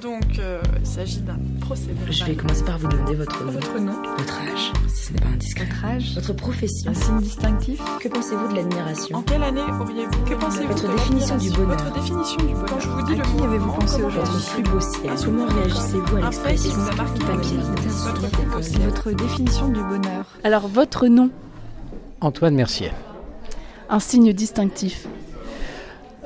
Donc, euh, il s'agit d'un procès Je vais commencer par vous demander votre nom, Votre nom votre âge, si ce n'est pas indiscret, Votre âge votre profession. Un signe distinctif Que pensez-vous de En l'admiration quelle année auriez-vous Que pensez-vous Votre de définition du bonheur. Votre définition du bonheur. Quand je vous dis À le qui avez-vous pensé comment aujourd'hui réagissez-vous plus beau ciel? Comment réagissez-vous à l'expression marqué papier, Votre tasse, plus beau ciel. Votre définition du bonheur. Alors, votre nom, Antoine Mercier. un signe distinctif.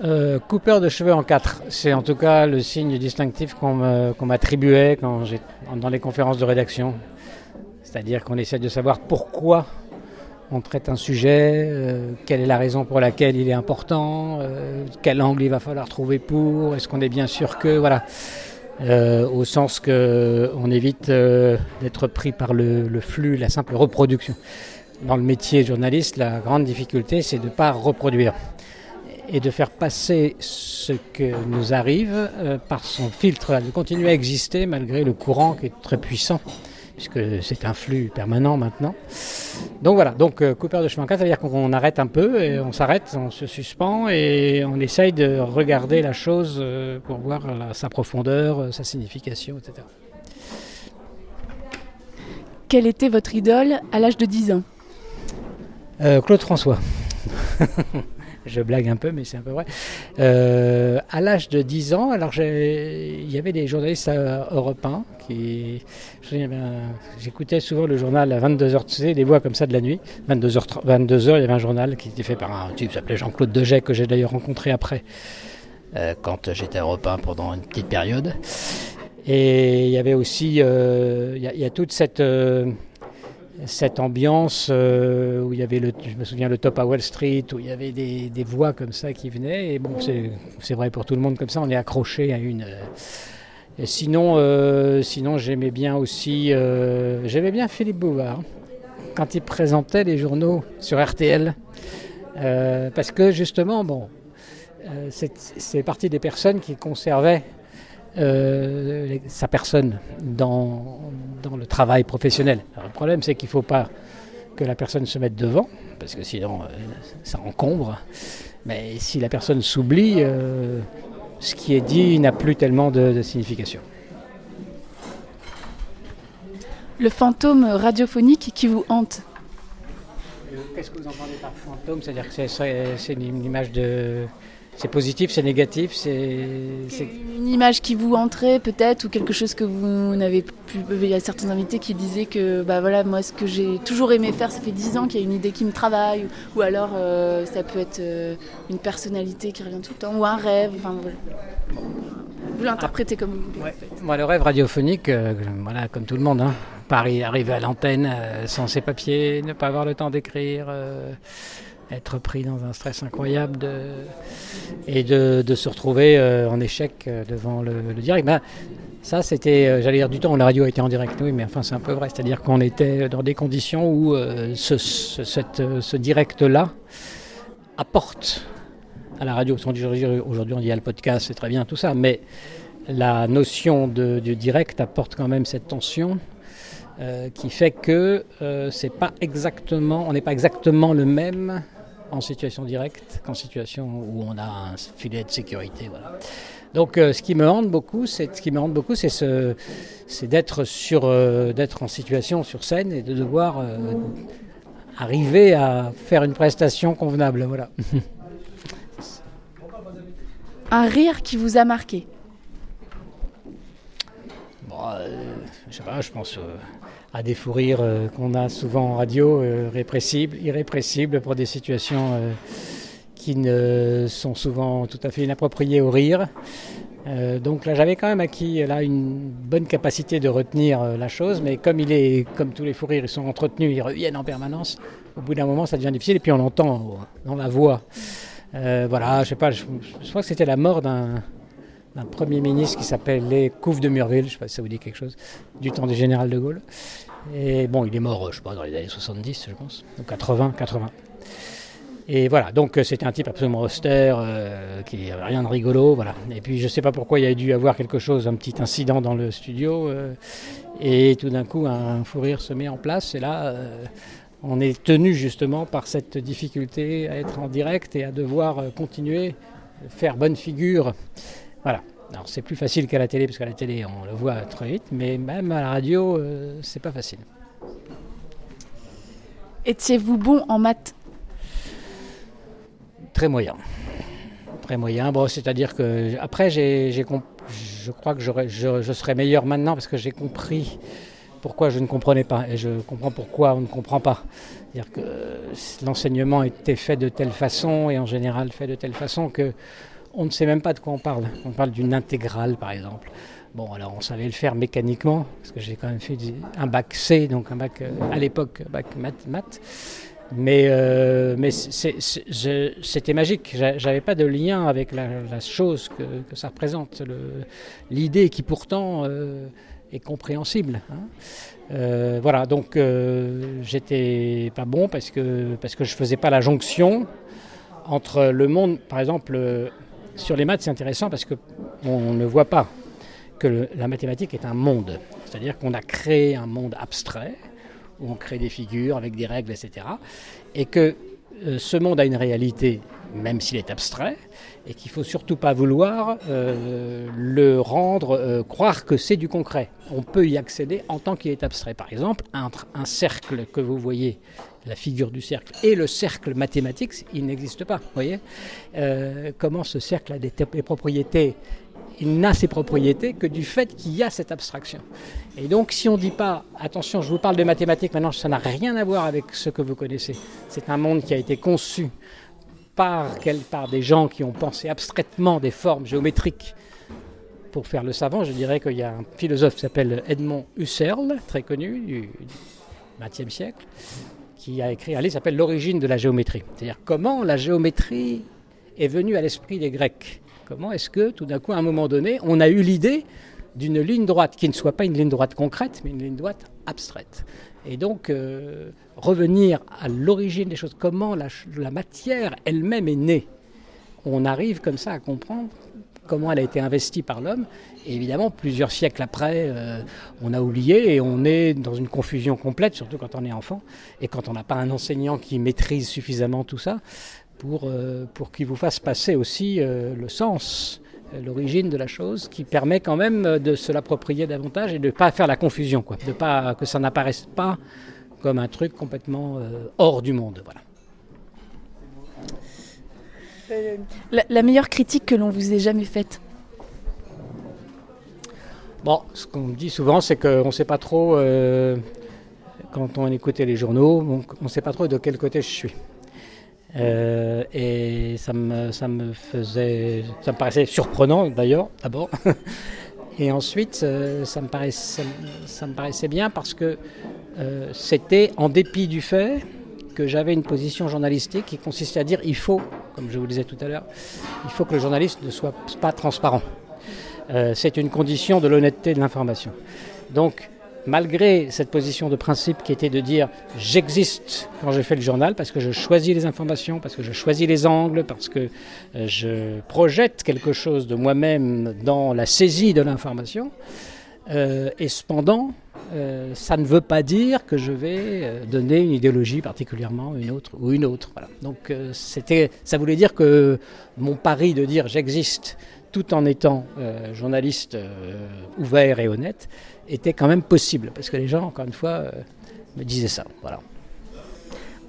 Euh, coupeur de cheveux en quatre, c'est en tout cas le signe distinctif qu'on qu'on m'attribuait dans les conférences de rédaction. C'est-à-dire qu'on essaie de savoir pourquoi on traite un sujet, euh, quelle est la raison pour laquelle il est important, euh, quel angle il va falloir trouver pour, est-ce qu'on est bien sûr que, voilà. Au sens que on évite d'être pris par le, flux, la simple reproduction. Dans le métier journaliste, la grande difficulté, c'est de ne pas reproduire et de faire passer ce que nous arrive euh, par son filtre, de continuer à exister malgré le courant qui est très puissant, puisque c'est un flux permanent maintenant. Donc voilà, donc euh, coupeur de chemin 4, ça veut dire qu'on arrête un peu, et on s'arrête, on se suspend et on essaye de regarder la chose euh, pour voir la- sa profondeur, euh, sa signification, etc. Quelle était votre idole à l'âge de 10 ans? Claude François. Je blague un peu, mais c'est un peu vrai. Euh, à l'âge de 10 ans, alors il y avait des journalistes à Europe 1 qui. J'écoutais souvent le journal à 22h, tu sais, des voix comme ça de la nuit. 22h, 22h il y avait un journal qui était fait par un type qui s'appelait Jean-Claude Degey, que j'ai d'ailleurs rencontré après, euh, quand j'étais 1 pendant une petite période. Et il y avait aussi. euh, il y a toute cette. Cette ambiance euh, où il y avait, le, je me souviens, le top à Wall Street, où il y avait des, des voix comme ça qui venaient. Et bon, c'est vrai pour tout le monde comme ça, on est accroché à une. euh, sinon, euh, sinon j'aimais bien aussi, j'aimais bien Philippe Bouvard quand il présentait les journaux sur RTL, parce que justement, bon, c'est partie des personnes qui conservaient euh, sa personne dans, dans le travail professionnel. Alors, le problème, c'est qu'il ne faut pas que la personne se mette devant, parce que sinon, euh, ça encombre. Mais si la personne s'oublie, euh, ce qui est dit n'a plus tellement de, de signification. Le fantôme radiophonique qui vous hante Qu'est-ce que vous entendez par fantôme? C'est-à-dire que c'est une image de... C'est positif, c'est négatif, c'est... Une image qui vous entrait peut-être ou quelque chose que vous n'avez plus. Il y a certains invités qui disaient que bah voilà moi ce que j'ai toujours aimé faire ça fait 10 ans qu'il y a une idée qui me travaille ou, ou alors euh, ça peut être euh, une personnalité qui revient tout le temps ou un rêve. Enfin voilà. Vous l'interprétez comme vous voulez. Ouais. Moi, le rêve radiophonique, euh, voilà, comme tout le monde, hein. Paris, arriver à l'antenne sans ses papiers, ne pas avoir le temps d'écrire, être pris dans un stress incroyable et de, se retrouver euh, en échec euh, devant le, direct. Ben, ça, c'était, euh, j'allais dire du temps où la radio était en direct, oui, mais enfin, c'est un peu vrai. C'est-à-dire qu'on était dans des conditions où ce, direct-là apporte à la radio. Aujourd'hui, on dit à le podcast, c'est très bien tout ça, mais la notion de, du direct apporte quand même cette tension qui fait que c'est pas exactement, on n'est pas exactement le même en situation directe qu'en situation où on a un filet de sécurité. Voilà. Donc, euh, ce qui me hante beaucoup, c'est ce qui me hante beaucoup, c'est ce, c'est d'être sur, euh, d'être en situation sur scène et de devoir euh, arriver à faire une prestation convenable. Voilà. Un rire qui vous a marqué? Bon, je sais pas, je pense à des fous rires euh, qu'on a souvent en radio, euh, répressibles, irrépressibles pour des situations euh, qui ne sont souvent tout à fait inappropriées au rire. Donc là, j'avais quand même acquis là une bonne capacité de retenir la chose, mais comme il est, comme tous les fous rires, ils sont entretenus, ils reviennent en permanence. Au bout d'un moment, ça devient difficile, et puis on l'entend dans la voix. Voilà, je sais pas, je crois que c'était la mort d'un d'un Premier ministre qui s'appelait Couve de Murville, je ne sais pas si ça vous dit quelque chose, du temps du général de Gaulle. Et bon, il est mort, je sais pas, dans les années 70, je pense, ou 80, 80. Et voilà, donc euh, c'était un type absolument austère, euh, qui n'avait rien de rigolo, voilà. Et puis je ne sais pas pourquoi il y a dû avoir quelque chose, un petit incident dans le studio, euh, et tout d'un coup un fou rire se met en place, et là euh, on est tenu justement par cette difficulté à être en direct et à devoir euh, continuer, faire bonne figure. Voilà. Alors c'est plus facile qu'à la télé, parce qu'à la télé on le voit très vite, mais même à la radio, euh, c'est pas facile. Étiez-vous bon en maths? Très moyen. Très moyen. Bon, c'est-à-dire que après, j'ai, j'ai comp- je crois que j'aurais- je, je serais meilleur maintenant parce que j'ai compris pourquoi je ne comprenais pas et je comprends pourquoi on ne comprend pas. C'est-à-dire que l'enseignement était fait de telle façon et en général fait de telle façon que on ne sait même pas de quoi on parle. On parle d'une intégrale, par exemple. Bon, alors on savait le faire mécaniquement, parce que j'ai quand même fait un bac C, donc un bac, euh, à l'époque, bac maths. Mais, euh, mais c'était magique. J'a- J'avais pas de lien avec la, chose que, ça représente, l'idée qui pourtant euh, est compréhensible. hein. Voilà, donc j'étais pas bon parce que parce que je faisais pas la jonction entre le monde, par exemple, sur les maths, c'est intéressant parce que on ne voit pas que la mathématique est un monde. C'est-à-dire qu'on a créé un monde abstrait où on crée des figures avec des règles, etc. Et que euh, ce monde a une réalité, même s'il est abstrait, et qu'il faut surtout pas vouloir euh, le rendre euh, croire que c'est du concret. On peut y accéder en tant qu'il est abstrait. Par exemple, entre un cercle que vous voyez, la figure du cercle, et le cercle mathématique, il n'existe pas. Voyez Euh, Comment ce cercle a des, des propriétés? Il n'a ses propriétés que du fait qu'il y a cette abstraction. Et donc, si on ne dit pas, attention, je vous parle de mathématiques, maintenant, ça n'a rien à voir avec ce que vous connaissez. C'est un monde qui a été conçu par, quel, par des gens qui ont pensé abstraitement des formes géométriques. Pour faire le savant, je dirais qu'il y a un philosophe qui s'appelle Edmond Husserl, très connu, du XXe siècle, qui a écrit un livre qui s'appelle L'origine de la géométrie. C'est-à-dire comment la géométrie est venue à l'esprit des Grecs. Comment est-ce que, tout d'un coup, à un moment donné, on a eu l'idée d'une ligne droite qui ne soit pas une ligne droite concrète, mais une ligne droite abstraite. Et donc, euh, revenir à l'origine des choses, comment la, matière elle-même est née. On arrive comme ça à comprendre comment elle a été investie par l'homme. Et évidemment, plusieurs siècles après, euh, on a oublié et on est dans une confusion complète, surtout quand on est enfant et quand on n'a pas un enseignant qui maîtrise suffisamment tout ça pour, euh, pour qu'il vous fasse passer aussi le sens, l'origine de la chose, qui permet quand même de se l'approprier davantage et de ne pas faire la confusion, quoi, de pas que ça n'apparaisse pas comme un truc complètement euh, hors du monde. Voilà. La, la meilleure critique que l'on vous ait jamais faite? Bon, ce qu'on me dit souvent, c'est qu'on ne sait pas trop, euh, quand on écoutait les journaux, on ne sait pas trop de quel côté je suis. Euh, et ça me, ça me faisait, ça me paraissait surprenant d'ailleurs, d'abord. et ensuite, euh, ça, me paraissait, ça, me paraissait bien parce que euh, c'était en dépit du fait que j'avais une position journalistique qui consistait à dire il faut, comme je vous le disais tout à l'heure, il faut que le journaliste ne soit pas transparent. C'est une condition de l'honnêteté de l'information. Donc, malgré cette position de principe qui était de dire j'existe quand je fais le journal, parce que je choisis les informations, parce que je choisis les angles, parce que euh, je projette quelque chose de moi-même dans la saisie de l'information, euh, et cependant, euh, ça ne veut pas dire que je vais donner une idéologie particulièrement une autre ou une autre. Voilà. Donc c'était, ça voulait dire que mon pari de dire j'existe tout en étant euh, journaliste euh, ouvert et honnête, était quand même possible, parce que les gens, encore une fois, euh, me disaient ça. Voilà.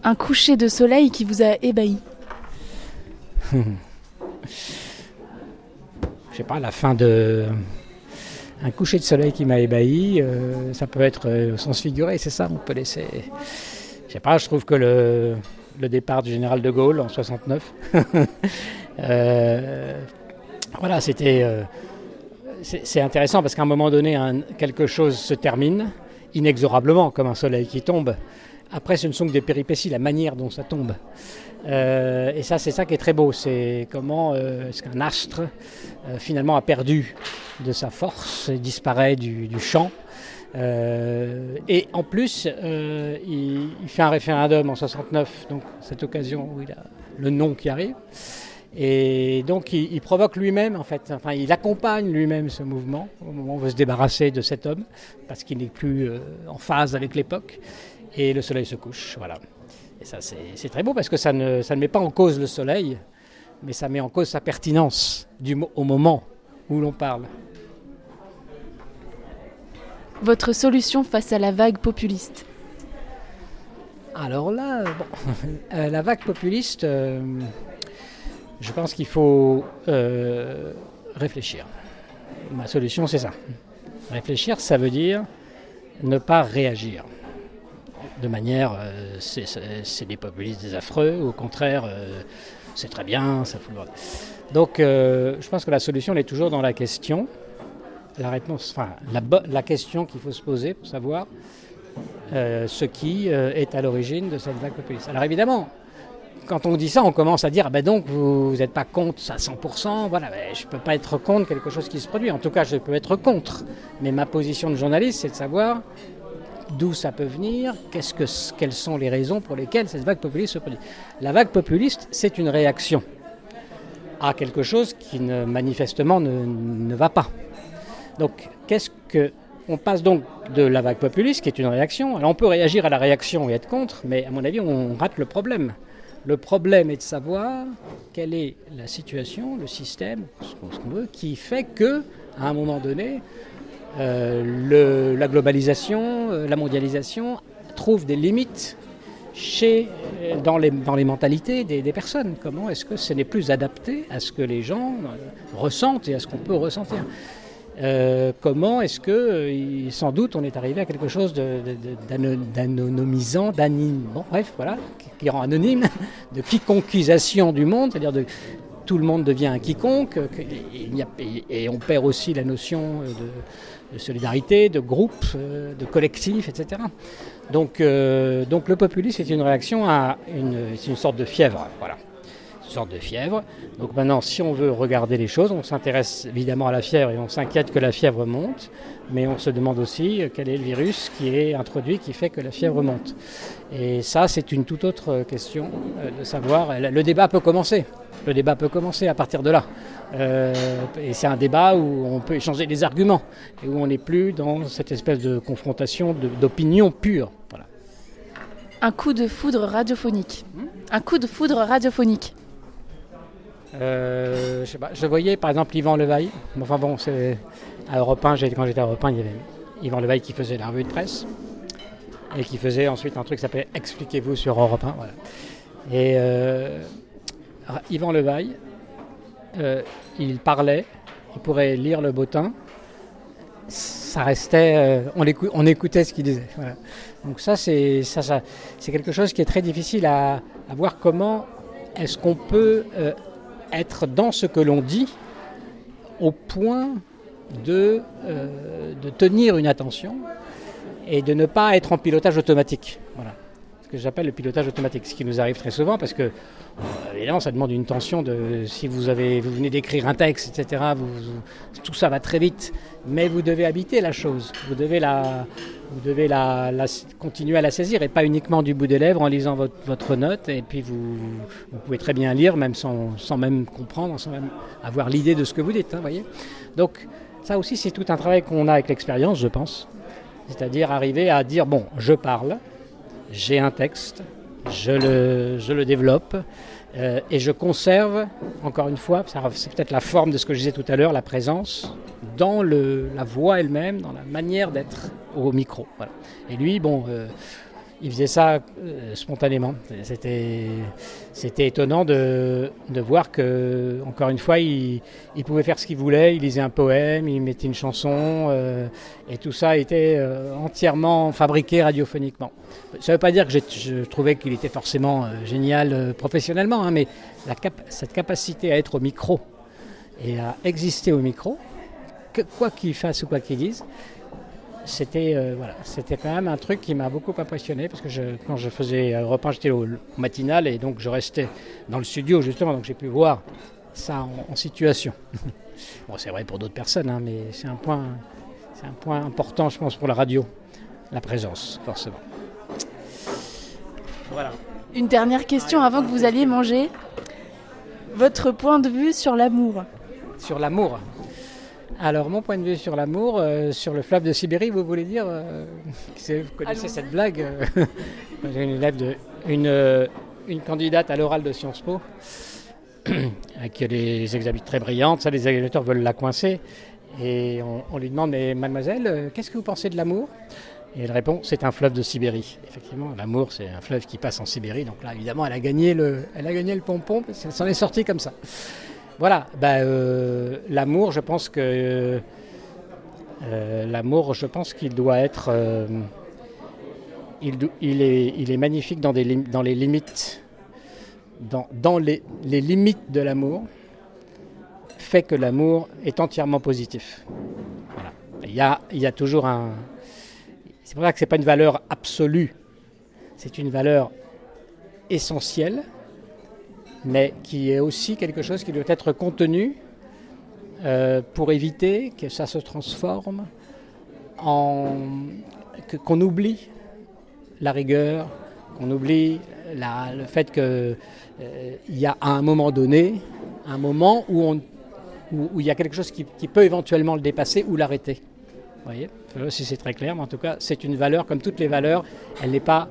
Un coucher de soleil qui vous a ébahi Je sais pas, la fin de... Un coucher de soleil qui m'a ébahi, ça peut être au sens figuré, c'est ça, on peut laisser... Je sais pas, je trouve que le, le départ du général de Gaulle en 69... voilà, c'était... Euh, c'est intéressant parce qu'à un moment donné, quelque chose se termine inexorablement, comme un soleil qui tombe. Après, ce ne sont que des péripéties, la manière dont ça tombe. Euh, et ça, c'est ça qui est très beau. C'est comment euh, est-ce qu'un astre euh, finalement a perdu de sa force et disparaît du, champ. Et en plus, il, il, fait un référendum en 69, donc cette occasion où il a le nom qui arrive. Et donc il, il provoque lui-même, en fait, enfin il accompagne lui-même ce mouvement au moment où on veut se débarrasser de cet homme, parce qu'il n'est plus euh, en phase avec l'époque, et le soleil se couche. Voilà. Et ça c'est très beau parce que ça ne, ça ne met pas en cause le soleil, mais ça met en cause sa pertinence du, au moment où l'on parle. Votre solution face à la vague populiste? Alors là, bon, euh, la vague populiste, euh, je pense qu'il faut euh, réfléchir. Ma solution, c'est ça. Réfléchir, ça veut dire ne pas réagir. De manière, euh, c'est- des populistes, des affreux, ou au contraire, euh, c'est très bien, ça fout le bordel. Donc, je pense que la solution, elle est toujours dans la question. La réponse, enfin, la, la question qu'il faut se poser pour savoir ce qui est à l'origine de cette vague populiste. Alors évidemment, quand on dit ça, on commence à dire, ah ben donc vous n'êtes pas contre à 100%, voilà, ben, je ne peux pas être contre quelque chose qui se produit. En tout cas, je peux être contre. Mais ma position de journaliste, c'est de savoir d'où ça peut venir, qu'est-ce que, quelles sont les raisons pour lesquelles cette vague populiste se produit. La vague populiste, c'est une réaction à quelque chose qui manifestement ne, ne va pas. Donc, qu'est-ce que on passe donc de la vague populiste, qui est une réaction. Alors on peut réagir à la réaction et être contre, mais à mon avis, on rate le problème. Le problème est de savoir quelle est la situation, le système, ce qu'on veut, qui fait que, à un moment donné, euh, la globalisation, euh, la mondialisation trouve des limites euh, dans, les, mentalités des, personnes. Comment est-ce que ce n'est plus adapté à ce que les gens ressentent et à ce qu'on peut ressentir? Comment est-ce que, sans doute, on est arrivé à quelque chose d'anonymisant, d'anime, bon, bref, voilà, qui, rend anonyme, de quiconquisation du monde, c'est-à-dire de tout le monde devient un quiconque, et, on perd aussi la notion euh, de, solidarité, de groupe, euh, de collectif, etc. Donc, euh, donc le populisme est une réaction à une, une sorte de fièvre, voilà sorte de fièvre. Donc maintenant, si on veut regarder les choses, on s'intéresse évidemment à la fièvre et on s'inquiète que la fièvre monte, mais on se demande aussi euh, quel est le virus qui est introduit qui fait que la fièvre monte. Et ça, c'est une toute autre euh, question euh, de savoir. Le débat peut commencer. Le débat peut commencer à partir de là. Et c'est un débat où on peut échanger des arguments et où on n'est plus dans cette espèce de confrontation d'opinion pure. Voilà. Un coup de foudre radiophonique. Un coup de foudre radiophonique. Euh, je, voyais par exemple Yvan Levaille. Enfin bon, à Europe 1, j'ai- quand j'étais à Europe 1, il y avait Yvan Levaille qui faisait la revue de presse et qui faisait ensuite un truc qui s'appelait Expliquez-vous sur Europe 1. Voilà. Et euh, Yvan Levaille, euh, il parlait, il pourrait lire le bottin. Ça restait, on, écoutait ce qu'il disait. Donc ça, c'est quelque chose qui est très difficile à, voir comment est-ce qu'on peut être dans ce que l'on dit au point de, euh, de tenir une attention et de ne pas être en pilotage automatique. Ce que j'appelle le pilotage automatique, ce qui nous arrive très souvent parce que, euh, évidemment, ça demande une tension de. Si vous, avez, vous venez d'écrire un texte, etc., tout ça va très vite, mais vous devez habiter la chose. Vous devez la, vous devez la, continuer à la saisir et pas uniquement du bout des lèvres en lisant votre, note. Et puis vous, vous pouvez très bien lire, même sans, sans même comprendre, sans même avoir l'idée de ce que vous dites. hein, voyez Donc ça aussi, c'est tout un travail qu'on a avec l'expérience, je pense. C'est-à-dire arriver à dire, bon, je parle, j'ai un texte, je le, je le développe. euh, et je conserve, encore une fois, c'est peut-être la forme de ce que je disais tout à l'heure, la présence dans le, la voix elle-même, dans la manière d'être au micro. Voilà. Et lui, bon, euh, il faisait ça euh, spontanément. C'était, étonnant de, de voir que, encore une fois, il, il pouvait faire ce qu'il voulait. Il lisait un poème, il mettait une chanson, euh, et tout ça était euh, entièrement fabriqué radiophoniquement. Ça ne veut pas dire que je trouvais qu'il était forcément génial professionnellement, hein, mais cette capacité à être au micro et à exister au micro, quoi qu'il fasse ou quoi qu'il dise, c'était euh, voilà, c'était quand même un truc qui m'a beaucoup impressionné parce que je, quand je faisais Europe 1, j'étais au, matinal et donc je restais dans le studio justement, donc j'ai pu voir ça en, en situation. bon, c'est vrai pour d'autres personnes, hein, mais c'est un point, c'est un point important, je pense, pour la radio, la présence, forcément. Voilà. Une dernière question avant que vous alliez manger. Votre point de vue sur l'amour? Sur l'amour? Alors, mon point de vue sur l'amour, euh, sur le fleuve de Sibérie, vous voulez dire euh, c'est- Vous connaissez cette blague euh, J'ai une élève de, une, euh, une candidate à l'oral de Sciences Po qui a des exabites très brillantes. Ça, les agriculteurs veulent la coincer. Et on, lui demande, mais mademoiselle, qu'est-ce que vous pensez de l'amour? Et elle répond, c'est un fleuve de Sibérie. Effectivement, l'amour, c'est un fleuve qui passe en Sibérie. Donc là, évidemment, elle a gagné le, elle a gagné le pompon, parce qu'elle s'en est sortie comme ça. Voilà, bah, euh, l'amour, je pense que... Euh, l'amour, je pense qu'il doit être... il, est, il, est, magnifique dans, les limites, dans, les, limites de l'amour fait que l'amour est entièrement positif. Il, y a, il y a toujours un... C'est pour ça que ce n'est pas une valeur absolue, c'est une valeur essentielle, mais qui est aussi quelque chose qui doit être contenu euh, pour éviter que ça se transforme en... qu'on oublie la rigueur, qu'on oublie le fait qu'il euh, y a à un moment donné, un moment où on où, il y a quelque chose qui, peut éventuellement le dépasser ou l'arrêter. Vous voyez? Je sais pas si c'est très clair, mais en tout cas, c'est une valeur, comme toutes les valeurs, elle n'est pas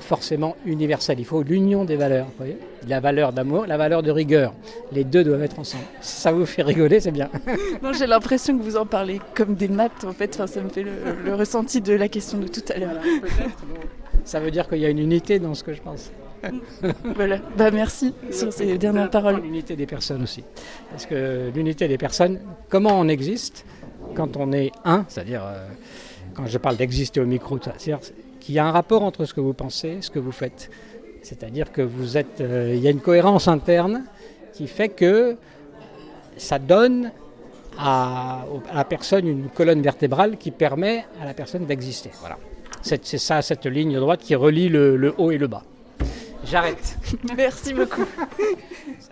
forcément universelle. Il faut l'union des valeurs. Vous voyez la valeur d'amour, la valeur de rigueur. Les deux doivent être ensemble. Si ça vous fait rigoler, c'est bien. non, j'ai l'impression que vous en parlez comme des maths, en fait. Enfin, ça me fait le, ressenti de la question de tout à l'heure. ça veut dire qu'il y a une unité dans ce que je pense. voilà, bah merci sur ces dernières paroles. L'unité des personnes aussi. Parce que l'unité des personnes, comment on existe quand on est un, c'est-à-dire euh, quand je parle d'exister au micro, c'est-à-dire qu'il y a un rapport entre ce que vous pensez et ce que vous faites. C'est-à-dire que vous êtes, euh, il y a une cohérence interne qui fait que ça donne à, la personne une colonne vertébrale qui permet à la personne d'exister. Voilà. C'est ça, cette ligne droite qui relie le haut et le bas. J'arrête. Merci beaucoup.